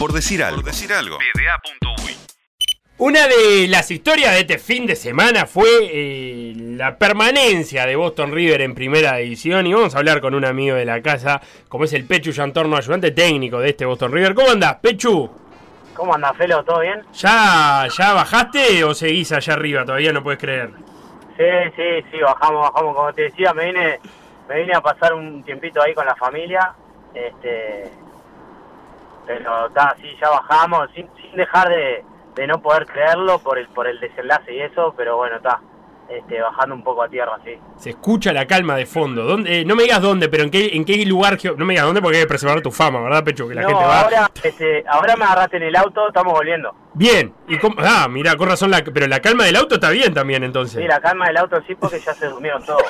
Por decir algo. Por decir algo. Una de las historias de este fin de semana fue eh, la permanencia de Boston River en primera división y vamos a hablar con un amigo de la casa, como es el Pechu Yantorno, ayudante técnico de este Boston River. ¿Cómo andás, Pechu? ¿Cómo andás, Felo? ¿Todo bien? ¿Ya, ¿Ya bajaste o seguís allá arriba? Todavía no puedes creer. Sí, sí, sí, bajamos, bajamos. Como te decía, me vine, me vine a pasar un tiempito ahí con la familia. Este, pero está, sí, ya bajamos, sin, sin dejar de, de no poder creerlo por el por el desenlace y eso, pero bueno, está. Este, bajando un poco a tierra, sí. Se escucha la calma de fondo. ¿Dónde, eh, no me digas dónde, pero en qué, en qué lugar. No me digas dónde porque hay que preservar tu fama, ¿verdad, Pecho? Que la gente va. Ahora, este, ahora me agarraste en el auto, estamos volviendo. Bien. ¿Y cómo? Ah, mira, con razón. La, pero la calma del auto está bien también, entonces. Sí, la calma del auto sí, porque ya se durmieron todos.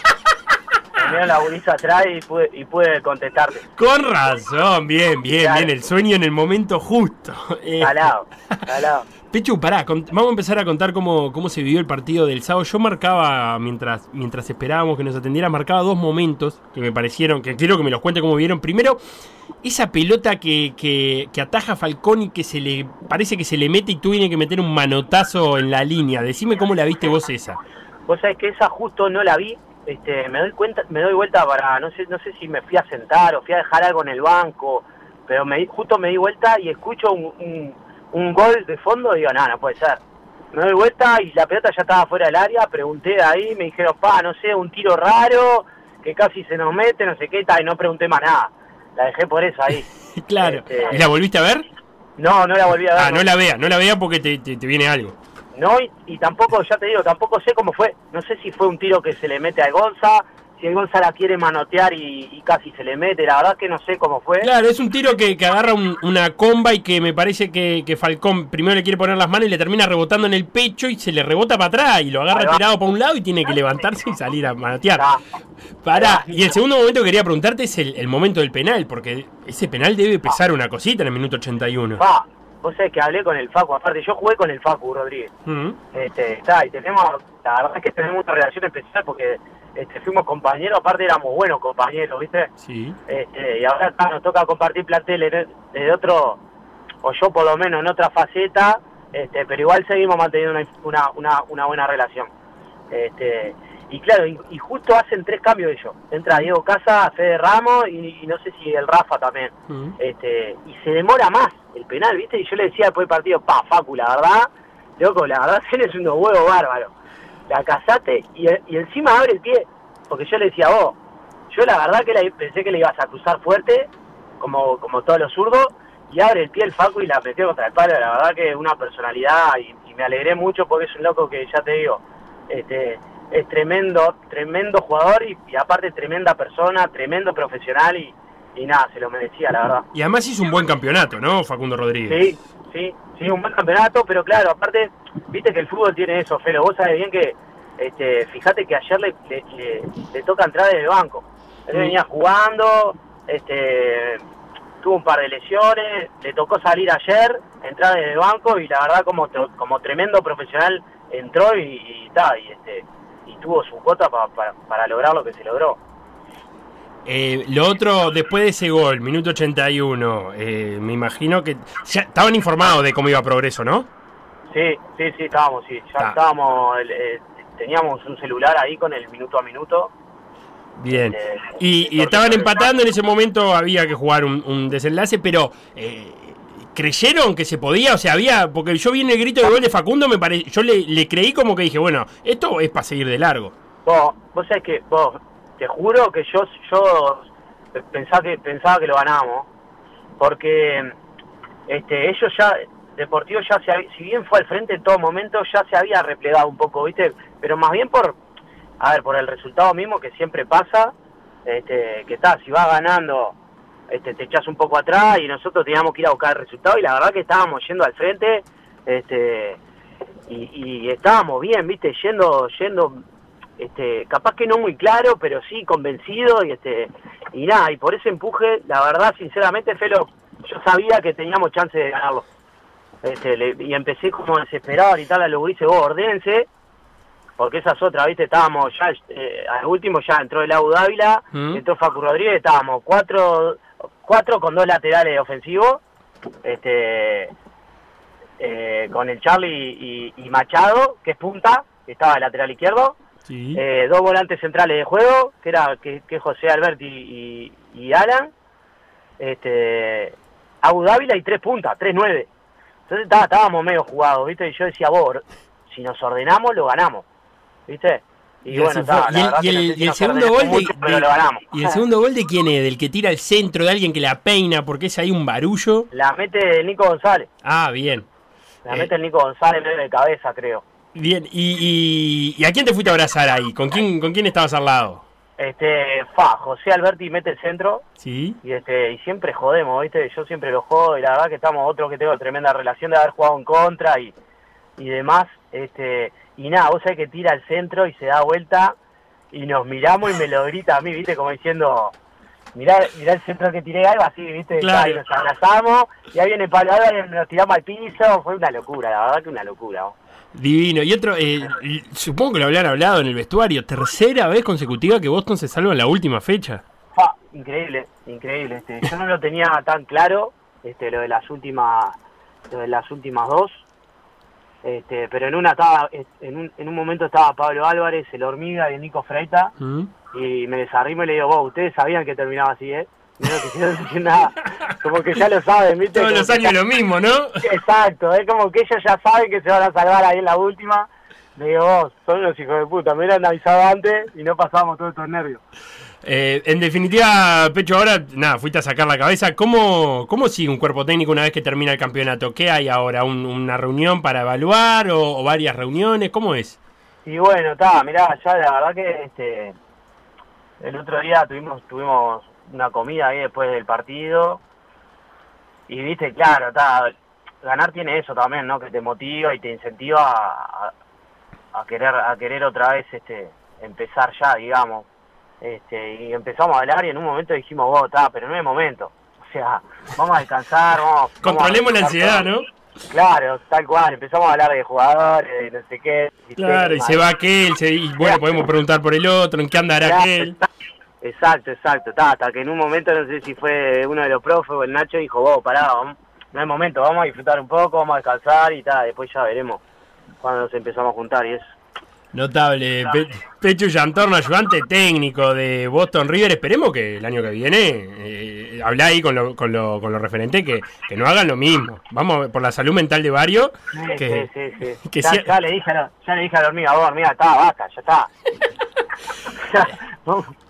Durmieron la gurisa atrás y pude, y pude contestarte. Con razón, bien, bien, bien. El sueño en el momento justo. Calado, calado. Pechu, pará, vamos a empezar a contar cómo, cómo se vivió el partido del sábado. Yo marcaba, mientras, mientras esperábamos que nos atendiera, marcaba dos momentos que me parecieron, que quiero que me los cuente cómo vieron. Primero, esa pelota que, que, que ataja a Falcón y que se le parece que se le mete y tú tienes que meter un manotazo en la línea. Decime cómo la viste vos esa. Vos sabés que esa justo no la vi. Este, me doy cuenta, me doy vuelta para, no sé, no sé si me fui a sentar o fui a dejar algo en el banco, pero me, justo me di vuelta y escucho un un gol de fondo, digo, no, no puede ser. Me doy vuelta y la pelota ya estaba fuera del área, pregunté ahí, me dijeron, pa, no sé, un tiro raro, que casi se nos mete, no sé qué, tal, y no pregunté más nada. La dejé por eso ahí. claro. Este, ¿Y la volviste a ver? No, no la volví a ver. Ah, no, la vea, no la vea porque te, te, viene algo. No, y, y, tampoco, ya te digo, tampoco sé cómo fue. No sé si fue un tiro que se le mete a Gonza, si el Gonzalo quiere manotear y, casi se le mete, la verdad que no sé cómo fue. Claro, es un tiro que, agarra una comba y que me parece que, Falcón primero le quiere poner las manos y le termina rebotando en el pecho y se le rebota para atrás y lo agarra tirado para un lado y tiene que levantarse y salir a manotear. Para, y el segundo momento que quería preguntarte es el, momento del penal, porque ese penal debe pesar una cosita en el minuto 81. Va, vos sabés que hablé con el Facu, aparte yo jugué con el Facu Rodríguez. Mm. este, está, y tenemos, la verdad es que tenemos una relación especial porque este, fuimos compañeros, aparte éramos buenos compañeros, ¿viste? Sí. Este, y ahora nos toca compartir plantel de otro, o yo por lo menos en otra faceta, este, pero igual seguimos manteniendo una, una, una, buena relación. Este, y claro, y, justo hacen tres cambios ellos. Entra Diego Casa, Fede Ramos y, no sé si el Rafa también. Este, y se demora más el penal, ¿viste? Y yo le decía después del partido, pa, Facu, la verdad, loco, la verdad, es unos huevos bárbaros la casaste y, encima abre el pie, porque yo le decía, vos, yo la verdad que pensé que le ibas a cruzar fuerte, como, como todos los zurdos, y abre el pie el Facu y la metió contra el palo, la verdad que es una personalidad y, me alegré mucho porque es un loco que ya te digo, este es tremendo, tremendo jugador y, aparte tremenda persona, tremendo profesional y, y nada, se lo merecía, la verdad. Y además hizo un buen campeonato, ¿no, Facundo Rodríguez? Sí, sí, sí, un buen campeonato, pero claro, aparte viste que el fútbol tiene eso, Felo. Vos sabés bien que, este, fíjate que ayer le, le, toca entrar desde el banco. Él venía jugando, este, tuvo un par de lesiones, le tocó salir ayer, entrar desde el banco y la verdad como, como tremendo profesional entró y, y, y, este, y tuvo su cuota para lograr lo que se logró. Eh, lo otro, después de ese gol, minuto 81, eh, me imagino que ya estaban informados de cómo iba progreso, ¿no? Sí, sí, sí, estábamos, sí. Ya estábamos, eh, teníamos un celular ahí con el minuto a minuto. Bien. Eh, y, estaban empatando, en ese momento había que jugar un, desenlace, pero eh, ¿creyeron que se podía? O sea, había, porque yo vi en el grito de gol de Facundo, me pare, yo le, creí como que dije, bueno, esto es para seguir de largo. Vos, vos sabés que, vos, te juro que yo, yo pensaba que, pensaba que lo ganamos, porque este, ellos ya Deportivo ya se, si bien fue al frente en todo momento, ya se había replegado un poco, ¿viste? Pero más bien por, a ver, por el resultado mismo que siempre pasa, este, que está, si va ganando, este, te echas un poco atrás y nosotros teníamos que ir a buscar el resultado y la verdad que estábamos yendo al frente, este, y, estábamos bien, ¿viste? Yendo, yendo, este, capaz que no muy claro, pero sí convencido y este, y nada, y por ese empuje, la verdad, sinceramente, Felo, yo sabía que teníamos chance de ganarlo. Este, y empecé como desesperado y tal a los grises, vos ordense, porque esas otras, viste, estábamos ya, eh, al último ya entró el Dávila, mm. entró Facu Rodríguez, estábamos cuatro, cuatro con dos laterales ofensivos, este, eh, con el Charlie y, Machado, que es punta, que estaba de lateral izquierdo. Eh, dos volantes centrales de juego, que era que, José Alberti y, Alan. Este, Abu Dávila y tres puntas, tres nueve. Entonces estábamos medio jugados, ¿viste? Y yo decía, vos, si nos ordenamos, lo ganamos, ¿viste? Y, bueno, y, el, segundo gol de, ¿Y el segundo gol de quién es? ¿Del que tira el centro, de alguien que la peina porque es ahí un barullo? La mete Nico González. Ah, bien. La mete el Nico González medio de cabeza, creo. Bien, y, y, a quién te fuiste a abrazar ahí? ¿Con quién, con quién estabas al lado? Este, fa, José Alberti mete el centro. Sí. Y este, y siempre jodemos, ¿viste? Yo siempre lo jodo y la verdad que estamos otro que tengo tremenda relación de haber jugado en contra y, y demás. Este, y nada, vos sabés que tira al centro y se da vuelta y nos miramos y me lo grita a mí, ¿viste? Como diciendo, mirá, mirá el centro que tiré, algo así, ¿viste? Claro. Y nos abrazamos y ahí viene Pablo y nos tiramos al piso, fue una locura, la verdad que una locura. Divino. Y otro, eh, supongo que lo habían hablado en el vestuario, tercera vez consecutiva que Boston se salva en la última fecha. increíble, increíble. Este, yo no lo tenía tan claro, este, lo de las últimas, lo de las últimas dos. Este, pero en una estaba, en un, en un momento estaba Pablo Álvarez, el hormiga y el Nico Freita, mm. y me desarrimo y le digo, vos, ustedes sabían que terminaba así, ¿eh? no quisieron decir nada, como que ya lo saben, ¿viste? Todos los años lo mismo, ¿no? Exacto, es como que ellos ya saben que se van a salvar ahí en la última. Le digo, vos, son los hijos de puta, me hubieran avisado antes y no pasábamos todos estos nervios. Eh, en definitiva, Pecho, ahora nada, fuiste a sacar la cabeza. ¿Cómo, ¿Cómo sigue un cuerpo técnico una vez que termina el campeonato? ¿Qué hay ahora? ¿Una reunión para evaluar o, varias reuniones? ¿Cómo es? Y bueno, está, mirá, ya la verdad que este el otro día tuvimos tuvimos una comida ahí después del partido y viste, claro, está ganar tiene eso también, ¿no? Que te motiva y te incentiva a, a querer a querer otra vez este empezar ya, digamos este, y empezamos a hablar y en un momento dijimos, vos, está, pero no es momento. O sea, vamos a descansar, vamos. Controlemos la ansiedad, ¿no? Claro, tal cual, empezamos a hablar de jugadores, de no sé qué. Claro, y se va aquel, y bueno, podemos preguntar por el otro, en qué andará aquel. Exacto, exacto, está, hasta que en un momento, no sé si fue uno de los profes o el Nacho, dijo, vos, pará, no es momento, vamos a disfrutar un poco, vamos a descansar y tal, después ya veremos cuando nos empezamos a juntar y eso. Notable. Pecho Yantorno, ayudante técnico de Boston River. Esperemos que el año que viene, eh, habla ahí con lo, con lo, con lo referente, que, que no hagan lo mismo. Vamos por la salud mental de varios. que, sí, sí, sí. ya, le dije, ya le dije a la hormiga, vos, hormiga, está, basta, ya está.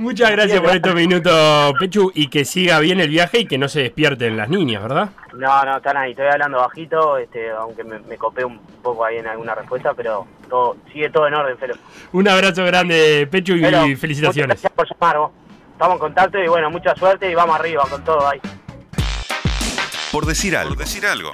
Muchas gracias por estos minutos, Pechu, y que siga bien el viaje y que no se despierten las niñas, ¿verdad? No, no, están ahí, estoy hablando bajito, este, aunque me, me copé un poco ahí en alguna respuesta, pero todo sigue todo en orden, Felo. Un abrazo grande, Pechu, y felicitaciones. Gracias por llamar, vos. Estamos en contacto y bueno, mucha suerte y vamos arriba con todo ahí. Por decir algo. Por decir algo.